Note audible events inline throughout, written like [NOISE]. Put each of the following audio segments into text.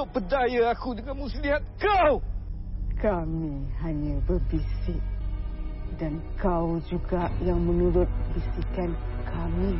kau pedaya aku dengan muslihat kau? Kami hanya berbisik dan kau juga yang menurut bisikan kami.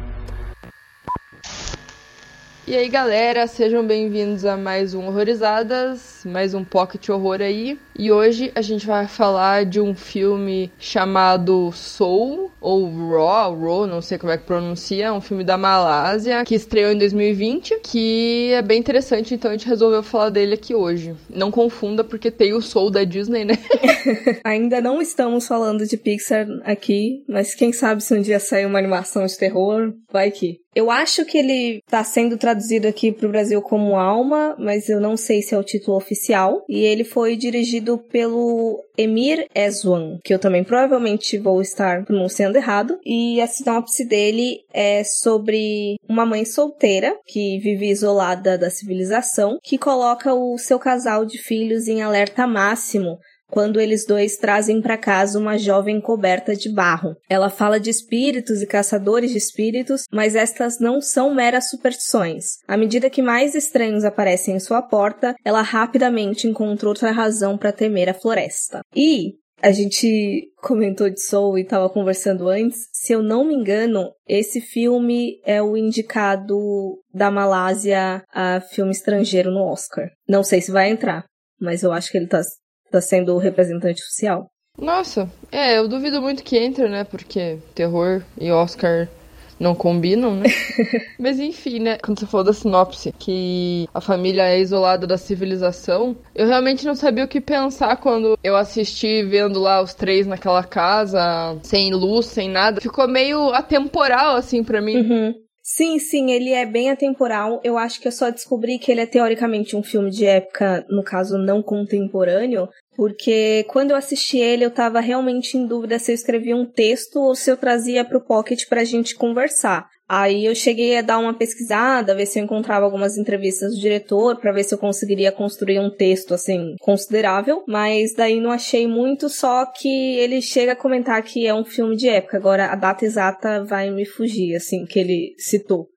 E aí, galera, sejam bem-vindos a mais um Horrorizadas, mais um Pocket Horror aí. E hoje a gente vai falar de um filme chamado Soul, ou Raw, Raw, não sei como é que pronuncia, é um filme da Malásia, que estreou em 2020, que é bem interessante, então a gente resolveu falar dele aqui hoje. Não confunda, porque tem o Soul da Disney, né? [LAUGHS] Ainda não estamos falando de Pixar aqui, mas quem sabe se um dia sair uma animação de terror, vai que. Eu acho que ele tá sendo traduzido aqui pro Brasil como Alma, mas eu não sei se é o título oficial. E ele foi dirigido pelo Emir Eswan, que eu também provavelmente vou estar pronunciando errado. E a sinopse dele é sobre uma mãe solteira que vive isolada da civilização, que coloca o seu casal de filhos em alerta máximo quando eles dois trazem para casa uma jovem coberta de barro. Ela fala de espíritos e caçadores de espíritos, mas estas não são meras superstições. À medida que mais estranhos aparecem em sua porta, ela rapidamente encontra outra razão para temer a floresta. E a gente comentou de Soul e estava conversando antes. Se eu não me engano, esse filme é o indicado da Malásia a filme estrangeiro no Oscar. Não sei se vai entrar, mas eu acho que ele tá tá sendo o representante oficial. Nossa, é, eu duvido muito que entre, né? Porque terror e Oscar não combinam, né? [LAUGHS] Mas enfim, né? Quando você falou da sinopse, que a família é isolada da civilização, eu realmente não sabia o que pensar quando eu assisti vendo lá os três naquela casa, sem luz, sem nada. Ficou meio atemporal, assim, para mim. Uhum. Sim, sim, ele é bem atemporal. Eu acho que eu só descobri que ele é teoricamente um filme de época, no caso não contemporâneo, porque quando eu assisti ele eu tava realmente em dúvida se eu escrevia um texto ou se eu trazia pro Pocket pra gente conversar. Aí eu cheguei a dar uma pesquisada, ver se eu encontrava algumas entrevistas do diretor, para ver se eu conseguiria construir um texto assim considerável, mas daí não achei muito, só que ele chega a comentar que é um filme de época. Agora a data exata vai me fugir, assim, que ele citou.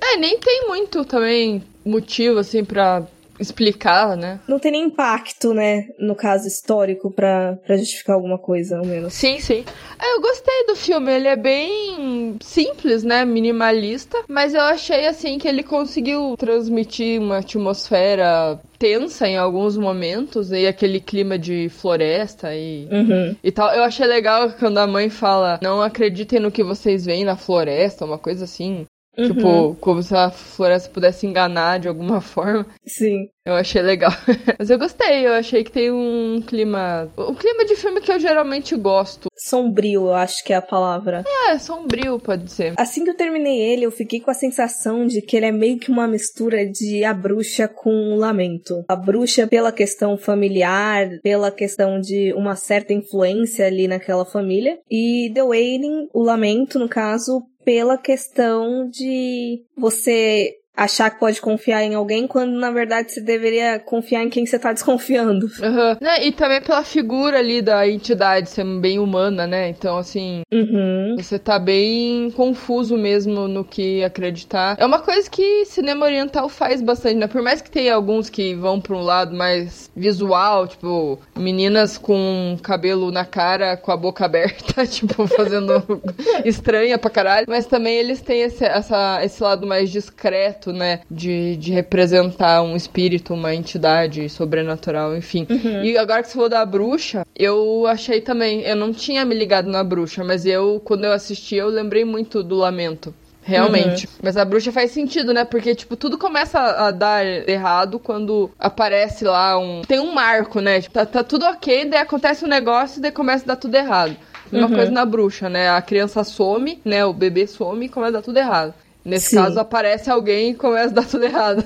É, nem tem muito também motivo assim para explicar, né? Não tem nem impacto, né, no caso histórico para justificar alguma coisa, ao menos. Sim, sim. É, eu gostei do filme, ele é bem simples, né, minimalista, mas eu achei assim que ele conseguiu transmitir uma atmosfera tensa em alguns momentos e aquele clima de floresta e, uhum. e tal. Eu achei legal quando a mãe fala: "Não acreditem no que vocês veem na floresta", uma coisa assim. Uhum. Tipo, como se a floresta pudesse enganar de alguma [LAUGHS] forma. Sim. Eu achei legal. [LAUGHS] Mas eu gostei, eu achei que tem um clima. Um clima de filme que eu geralmente gosto. Sombrio, eu acho que é a palavra. É, sombrio, pode ser. Assim que eu terminei ele, eu fiquei com a sensação de que ele é meio que uma mistura de A Bruxa com o Lamento. A Bruxa, pela questão familiar, pela questão de uma certa influência ali naquela família. E The Wailing, o Lamento, no caso, pela questão de você achar que pode confiar em alguém quando na verdade você deveria confiar em quem você tá desconfiando. [LAUGHS] Uhum. Né? E também pela figura ali da entidade ser bem humana, né? Então, assim, uhum. você tá bem confuso mesmo no que acreditar. É uma coisa que cinema oriental faz bastante, né? Por mais que tenha alguns que vão pra um lado mais visual, tipo, meninas com cabelo na cara, com a boca [LAUGHS] aberta, tipo, fazendo [LAUGHS] estranha pra caralho. Mas também eles têm esse, essa, esse lado mais discreto né? De, de representar um espírito, uma entidade sobrenatural, enfim. Uhum. E agora que você falou da bruxa, eu achei também. Eu não tinha me ligado na bruxa, mas eu, quando eu assisti, eu lembrei muito do lamento. Realmente. Uhum. Mas a bruxa faz sentido, né? Porque, tipo, tudo começa a dar errado quando aparece lá um. Tem um marco, né? Tipo, tá, tá tudo ok, daí acontece um negócio e daí começa a dar tudo errado. Uma uhum. coisa na bruxa, né? A criança some, né? O bebê some e começa a dar tudo errado. Nesse Sim. caso, aparece alguém e começa a dar tudo errado.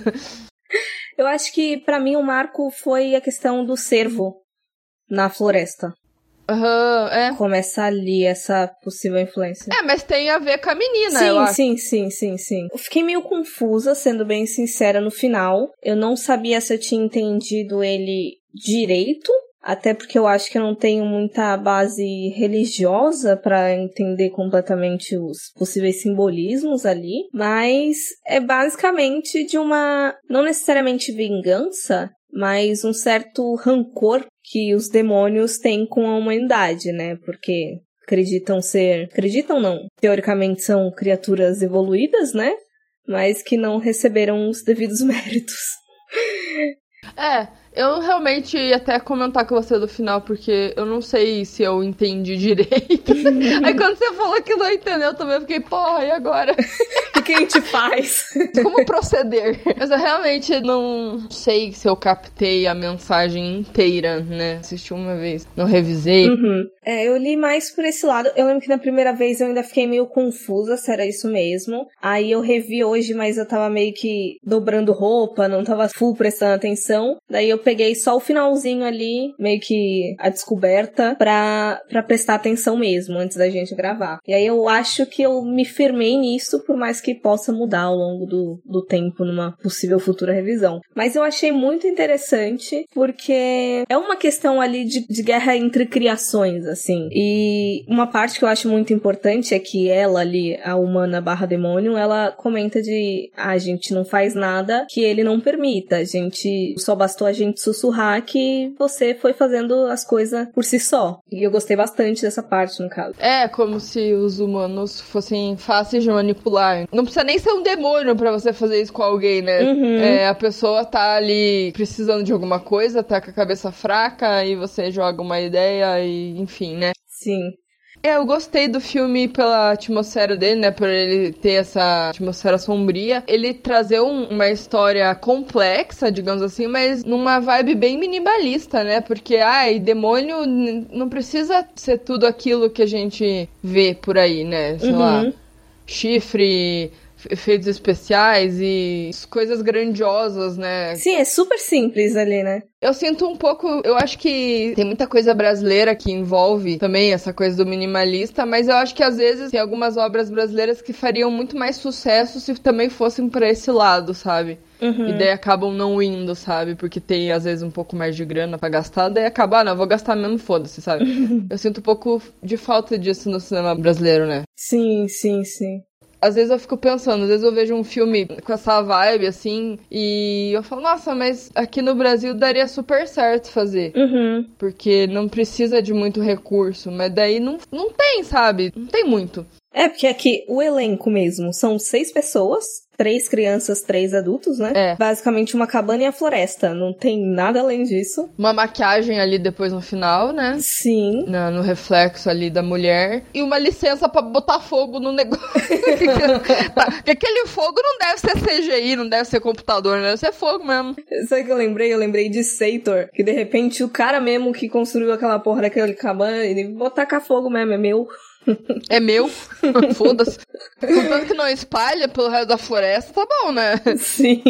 Eu acho que, para mim, o marco foi a questão do cervo na floresta. Uhum, é. Começa ali essa possível influência. É, mas tem a ver com a menina, sim, eu acho. Sim, sim, sim, sim. Eu fiquei meio confusa, sendo bem sincera, no final. Eu não sabia se eu tinha entendido ele direito até porque eu acho que eu não tenho muita base religiosa para entender completamente os possíveis simbolismos ali, mas é basicamente de uma não necessariamente vingança, mas um certo rancor que os demônios têm com a humanidade, né? Porque acreditam ser, acreditam não, teoricamente são criaturas evoluídas, né? Mas que não receberam os devidos [LAUGHS] méritos. É, eu realmente ia até comentar com você do final, porque eu não sei se eu entendi [LAUGHS] direito. Aí quando você falou que não entendeu, eu também fiquei, porra, e agora? O que a gente faz? Como proceder? Mas eu realmente não sei se eu captei a mensagem inteira, né? Assisti uma vez, não revisei. Uhum. É, eu li mais por esse lado. Eu lembro que na primeira vez eu ainda fiquei meio confusa se era isso mesmo. Aí eu revi hoje, mas eu tava meio que dobrando roupa, não tava full prestando atenção. Daí eu peguei só o finalzinho ali, meio que a descoberta, pra, pra prestar atenção mesmo, antes da gente gravar. E aí eu acho que eu me firmei nisso, por mais que possa mudar ao longo do, do tempo numa possível futura revisão. Mas eu achei muito interessante, porque é uma questão ali de, de guerra entre criações, assim. E uma parte que eu acho muito importante é que ela ali, a humana barra demônio, ela comenta de ah, a gente não faz nada que ele não permita. A gente só bastou a gente sussurrar que você foi fazendo as coisas por si só. E eu gostei bastante dessa parte, no caso. É, como se os humanos fossem fáceis de manipular. Não precisa nem ser um demônio para você fazer isso com alguém, né? Uhum. É, a pessoa tá ali precisando de alguma coisa, tá com a cabeça fraca, e você joga uma ideia e, enfim, né? Sim. É, eu gostei do filme pela atmosfera dele, né? Por ele ter essa atmosfera sombria. Ele trazer um, uma história complexa, digamos assim, mas numa vibe bem minimalista, né? Porque, ai, demônio não precisa ser tudo aquilo que a gente vê por aí, né? Sei Uhum. lá, chifre, efeitos especiais e coisas grandiosas, né? Sim, é super simples ali, né? Eu sinto um pouco, eu acho que tem muita coisa brasileira que envolve também essa coisa do minimalista, mas eu acho que às vezes tem algumas obras brasileiras que fariam muito mais sucesso se também fossem para esse lado, sabe? Uhum. E daí acabam não indo, sabe? Porque tem às vezes um pouco mais de grana pra gastar, daí acaba, ah, não, vou gastar mesmo, foda-se, sabe? [LAUGHS] eu sinto um pouco de falta disso no cinema brasileiro, né? Sim, sim, sim. Às vezes eu fico pensando, às vezes eu vejo um filme com essa vibe, assim, e eu falo, nossa, mas aqui no Brasil daria super certo fazer. Uhum. Porque não precisa de muito recurso, mas daí não, não tem, sabe? Não tem muito. É, porque aqui o elenco mesmo são seis pessoas, três crianças, três adultos, né? É. Basicamente uma cabana e a floresta. Não tem nada além disso. Uma maquiagem ali depois no final, né? Sim. Na- no reflexo ali da mulher. E uma licença pra botar fogo no negócio. [LAUGHS] Porque aquele fogo não deve ser CGI, não deve ser computador, né? deve ser fogo mesmo. Sabe o que eu lembrei? Eu lembrei de Sator. Que de repente o cara mesmo que construiu aquela porra daquele cabana, ele vou tacar fogo mesmo, é meu. [LAUGHS] É meu. [LAUGHS] Foda-se. Contanto que não espalha pelo resto da floresta, tá bom, né? Sim.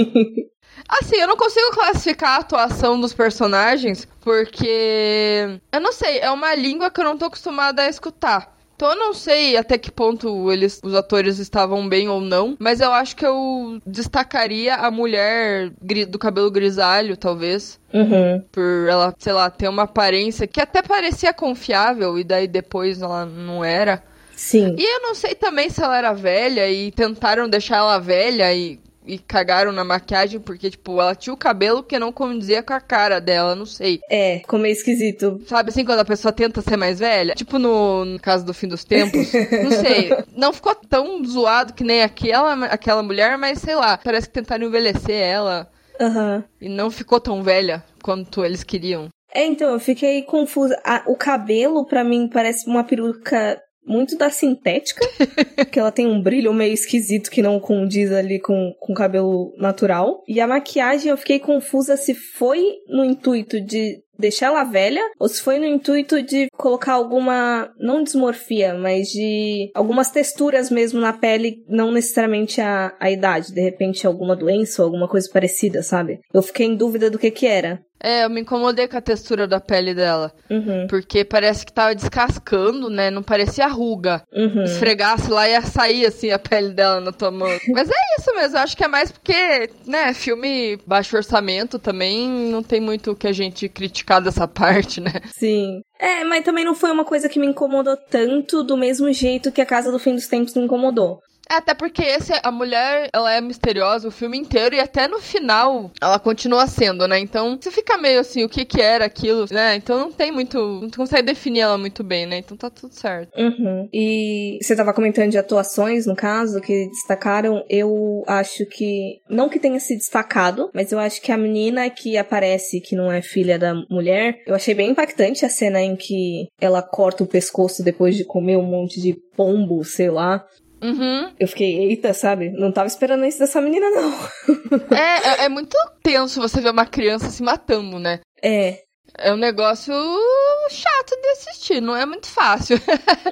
Assim, eu não consigo classificar a atuação dos personagens porque. Eu não sei, é uma língua que eu não tô acostumada a escutar. Então eu não sei até que ponto eles, os atores estavam bem ou não, mas eu acho que eu destacaria a mulher do cabelo grisalho, talvez. Uhum. Por ela, sei lá, ter uma aparência que até parecia confiável e daí depois ela não era. Sim. E eu não sei também se ela era velha e tentaram deixar ela velha e, e cagaram na maquiagem, porque, tipo, ela tinha o cabelo que não condizia com a cara dela, não sei. É, ficou meio esquisito. Sabe assim, quando a pessoa tenta ser mais velha? Tipo no, no caso do fim dos tempos. [LAUGHS] não sei. Não ficou tão zoado que nem aquela, aquela mulher, mas sei lá, parece que tentaram envelhecer ela Aham. e não ficou tão velha quanto eles queriam. É, então, eu fiquei confusa. A- o cabelo, pra mim, parece uma peruca muito da sintética. [LAUGHS] que ela tem um brilho meio esquisito que não condiz ali com, com o cabelo natural. E a maquiagem, eu fiquei confusa se foi no intuito de deixar ela velha ou se foi no intuito de colocar alguma, não dismorfia, mas de algumas texturas mesmo na pele, não necessariamente a, a idade, de repente alguma doença ou alguma coisa parecida, sabe? Eu fiquei em dúvida do que que era. É, eu me incomodei com a textura da pele dela. Uhum. Porque parece que tava descascando, né? Não parecia ruga. Uhum. Esfregasse lá e ia sair assim a pele dela na tua mão. [LAUGHS] Mas é isso mesmo, eu acho que é mais porque, né, filme baixo orçamento também não tem muito o que a gente criticar dessa parte, né? Sim. É, mas também não foi uma coisa que me incomodou tanto do mesmo jeito que a Casa do Fim dos Tempos me incomodou. É, até porque esse, a mulher, ela é misteriosa o filme inteiro e até no final ela continua sendo, né? Então você fica meio assim, o que que era aquilo, né? Então não tem muito, não consegue definir ela muito bem, né? Então tá tudo certo. Uhum. E você tava comentando de atuações, no caso, que destacaram. Eu acho que, não que tenha se destacado, mas eu acho que a menina que aparece, que não é filha da mulher, eu achei bem impactante a cena em que ela corta o pescoço depois de comer um monte de pombo, sei lá. Uhum. Eu fiquei, eita, sabe? Não tava esperando isso dessa menina, não. É, é, é muito tenso você ver uma criança se matando, né? É. É um negócio chato de assistir, não é muito fácil.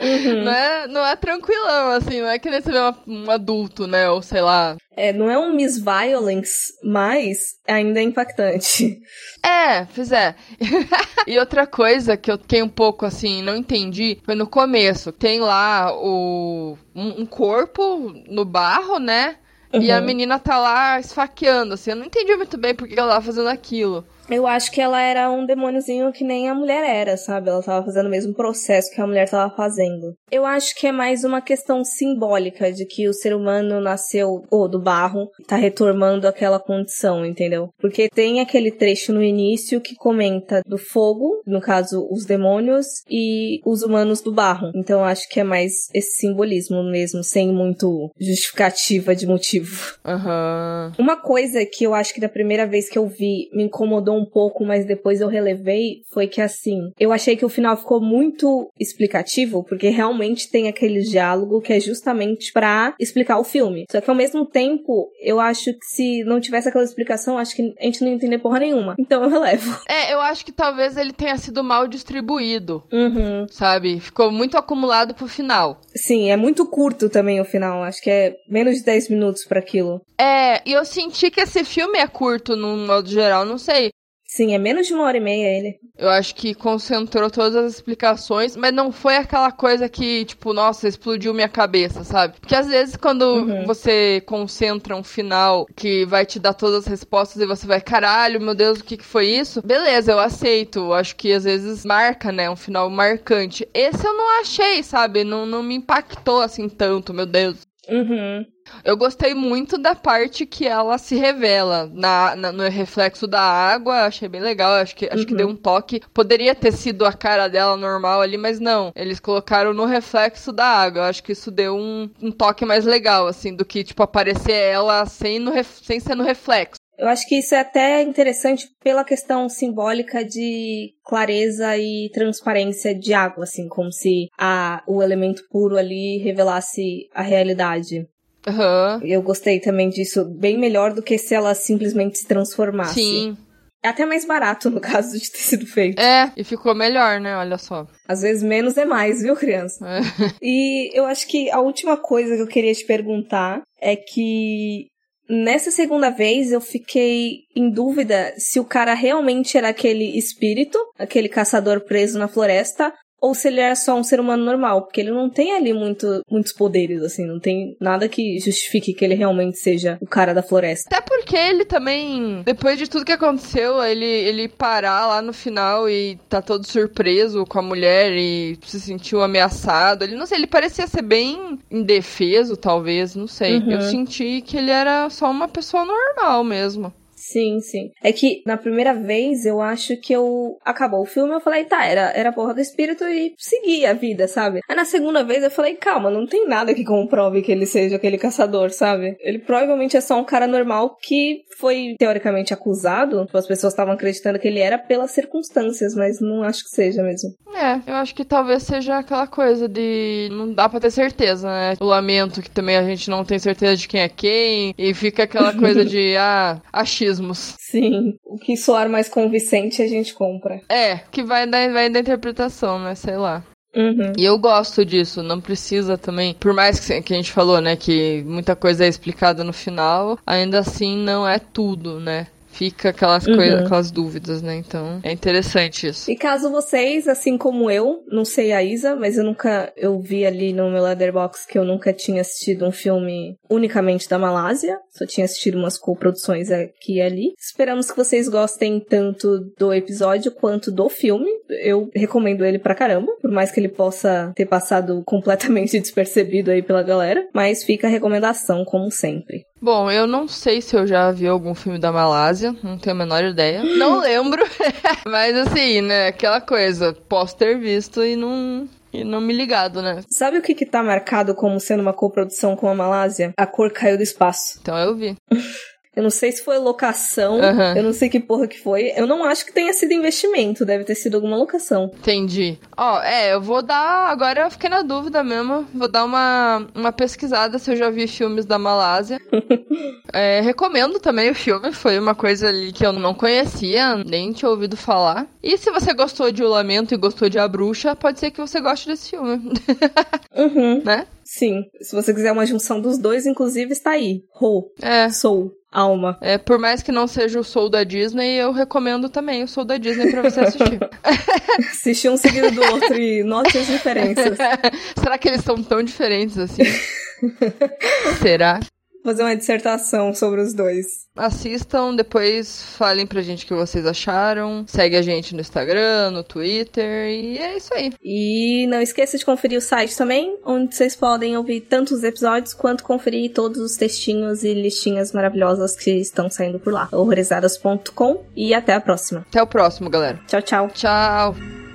Uhum. [LAUGHS] não, é, não é tranquilão, assim, não é que nem você uma- um adulto, né? Ou sei lá. É, não é um Miss Violence, mas ainda é impactante. É, pois é. [LAUGHS] e outra coisa que eu fiquei um pouco assim, não entendi, foi no começo. Tem lá o um, um corpo no barro, né? E a Uhum. menina tá lá esfaqueando, assim. Eu não entendi muito bem por que ela tava fazendo aquilo. Eu acho que ela era um demôniozinho que nem a mulher era, sabe? Ela tava fazendo o mesmo processo que a mulher tava fazendo. Eu acho que é mais uma questão simbólica de que o ser humano nasceu, ou do barro, tá retomando aquela condição, entendeu? Porque tem aquele trecho no início que comenta do fogo, no caso, os demônios, e os humanos do barro. Então eu acho que é mais esse simbolismo mesmo, sem muito justificativa de motivo. Aham. Uma coisa que eu acho que da primeira vez que eu vi me incomodou um pouco, mas depois eu relevei, foi que assim, eu achei que o final ficou muito explicativo, porque realmente tem aquele diálogo que é justamente pra explicar o filme. Só que ao mesmo tempo, eu acho que se não tivesse aquela explicação, acho que a gente não ia entender porra nenhuma. Então eu relevo. [LAUGHS] É, eu acho que talvez ele tenha sido mal distribuído, Uhum. sabe? Ficou muito acumulado pro final. Sim, é muito curto também o final. Acho que é menos de 10 minutos pra aquilo. É, e eu senti que esse filme é curto no modo geral, não sei. Sim, é menos de uma hora e meia ele. Eu acho que concentrou todas as explicações, mas não foi aquela coisa que, tipo, nossa, explodiu minha cabeça, sabe? Porque às vezes quando Uhum. você concentra um final que vai te dar todas as respostas e você vai, caralho, meu Deus, o que, que foi isso? Beleza, eu aceito. Acho que às vezes marca, né? Um final marcante. Esse eu não achei, sabe? Não, não me impactou assim tanto, meu Deus. Uhum. Eu gostei muito da parte que ela se revela na, na- no reflexo da água. Achei bem legal. Acho que, acho que Uhum. deu um toque. Poderia ter sido a cara dela normal ali, mas não. Eles colocaram no reflexo da água. Acho que isso deu um, um toque mais legal, assim, do que, tipo, aparecer ela sem, no sem ser no reflexo. Eu acho que isso é até interessante pela questão simbólica de clareza e transparência de água, assim, como se a, o elemento puro ali revelasse a realidade. Aham. Eu gostei também disso, bem melhor do que se ela simplesmente se transformasse. Sim. É até mais barato no caso de ter sido feito. É, e ficou melhor, né? Olha só. Às vezes menos é mais, viu, criança? É. [LAUGHS] E eu acho que a última coisa que eu queria te perguntar é que nessa segunda vez eu fiquei em dúvida se o cara realmente era aquele espírito, aquele caçador preso na floresta, ou se ele era só um ser humano normal, porque ele não tem ali muito, muitos poderes, assim, não tem nada que justifique que ele realmente seja o cara da floresta. Até porque ele também, depois de tudo que aconteceu, ele, ele parar lá no final e tá todo surpreso com a mulher e se sentiu ameaçado. Ele não sei, ele parecia ser bem indefeso, talvez, não sei. Uhum. Eu senti que ele era só uma pessoa normal mesmo. Sim, sim. É que na primeira vez eu acho que eu. Acabou o filme, eu falei, tá, era, era a porra do espírito e segui a vida, sabe? Aí na segunda vez eu falei, calma, não tem nada que comprove que ele seja aquele caçador, sabe? Ele provavelmente é só um cara normal que foi teoricamente acusado. Tipo, as pessoas estavam acreditando que ele era pelas circunstâncias, mas não acho que seja mesmo. É, eu acho que talvez seja aquela coisa de não dá pra ter certeza, né? O lamento que também a gente não tem certeza de quem é quem e fica aquela coisa [LAUGHS] de ah, achismos. Sim. O que soar mais convincente a gente compra. É, que vai da, vai da interpretação, né? Sei lá. Uhum. E eu gosto disso, não precisa também. Por mais que, que a gente falou, né, que muita coisa é explicada no final, ainda assim não é tudo, né? Fica aquelas Uhum. coisas, aquelas dúvidas, né? Então, é interessante isso. E caso vocês, assim como eu, não sei a Isa, mas eu nunca, eu vi ali no meu Letterboxd que eu nunca tinha assistido um filme unicamente da Malásia, só tinha assistido umas coproduções aqui e ali. Esperamos que vocês gostem tanto do episódio quanto do filme. Eu recomendo ele pra caramba, por mais que ele possa ter passado completamente [LAUGHS] despercebido aí pela galera, mas fica a recomendação como sempre. Bom, eu não sei se eu já vi algum filme da Malásia, não tenho a menor ideia. [GASPS] Não lembro, [LAUGHS] mas assim, né, aquela coisa, posso ter visto e não, e não me ligado, né? Sabe o que que tá marcado como sendo uma coprodução com a Malásia? A cor caiu do espaço. Então eu vi. [LAUGHS] Eu não sei se foi locação, Aham. eu não sei que porra que foi. Eu não acho que tenha sido investimento, deve ter sido alguma locação. Entendi. Ó, é, eu vou dar. Agora eu fiquei na dúvida mesmo. Vou dar uma, uma pesquisada se eu já vi filmes da Malásia. [LAUGHS] É, recomendo também o filme. Foi uma coisa ali que eu não conhecia, nem tinha ouvido falar. E se você gostou de O Lamento e gostou de A Bruxa, pode ser que você goste desse filme. [LAUGHS] Uhum. né? Sim, se você quiser uma junção dos dois, inclusive está aí. Ro, É. Soul, Alma. É, por mais que não seja o Soul da Disney, eu recomendo também o Soul da Disney pra você assistir. [LAUGHS] Assistir um seguido do outro e note as diferenças. [LAUGHS] Será que eles são tão diferentes assim? [LAUGHS] Será? Fazer uma dissertação sobre os dois. Assistam, depois falem pra gente o que vocês acharam. Segue a gente no Instagram, no Twitter e é isso aí. E não esqueça de conferir o site também, onde vocês podem ouvir tanto os episódios quanto conferir todos os textinhos e listinhas maravilhosas que estão saindo por lá. horrorizadas.com e até a próxima. Até o próximo, galera. Tchau, tchau. Tchau!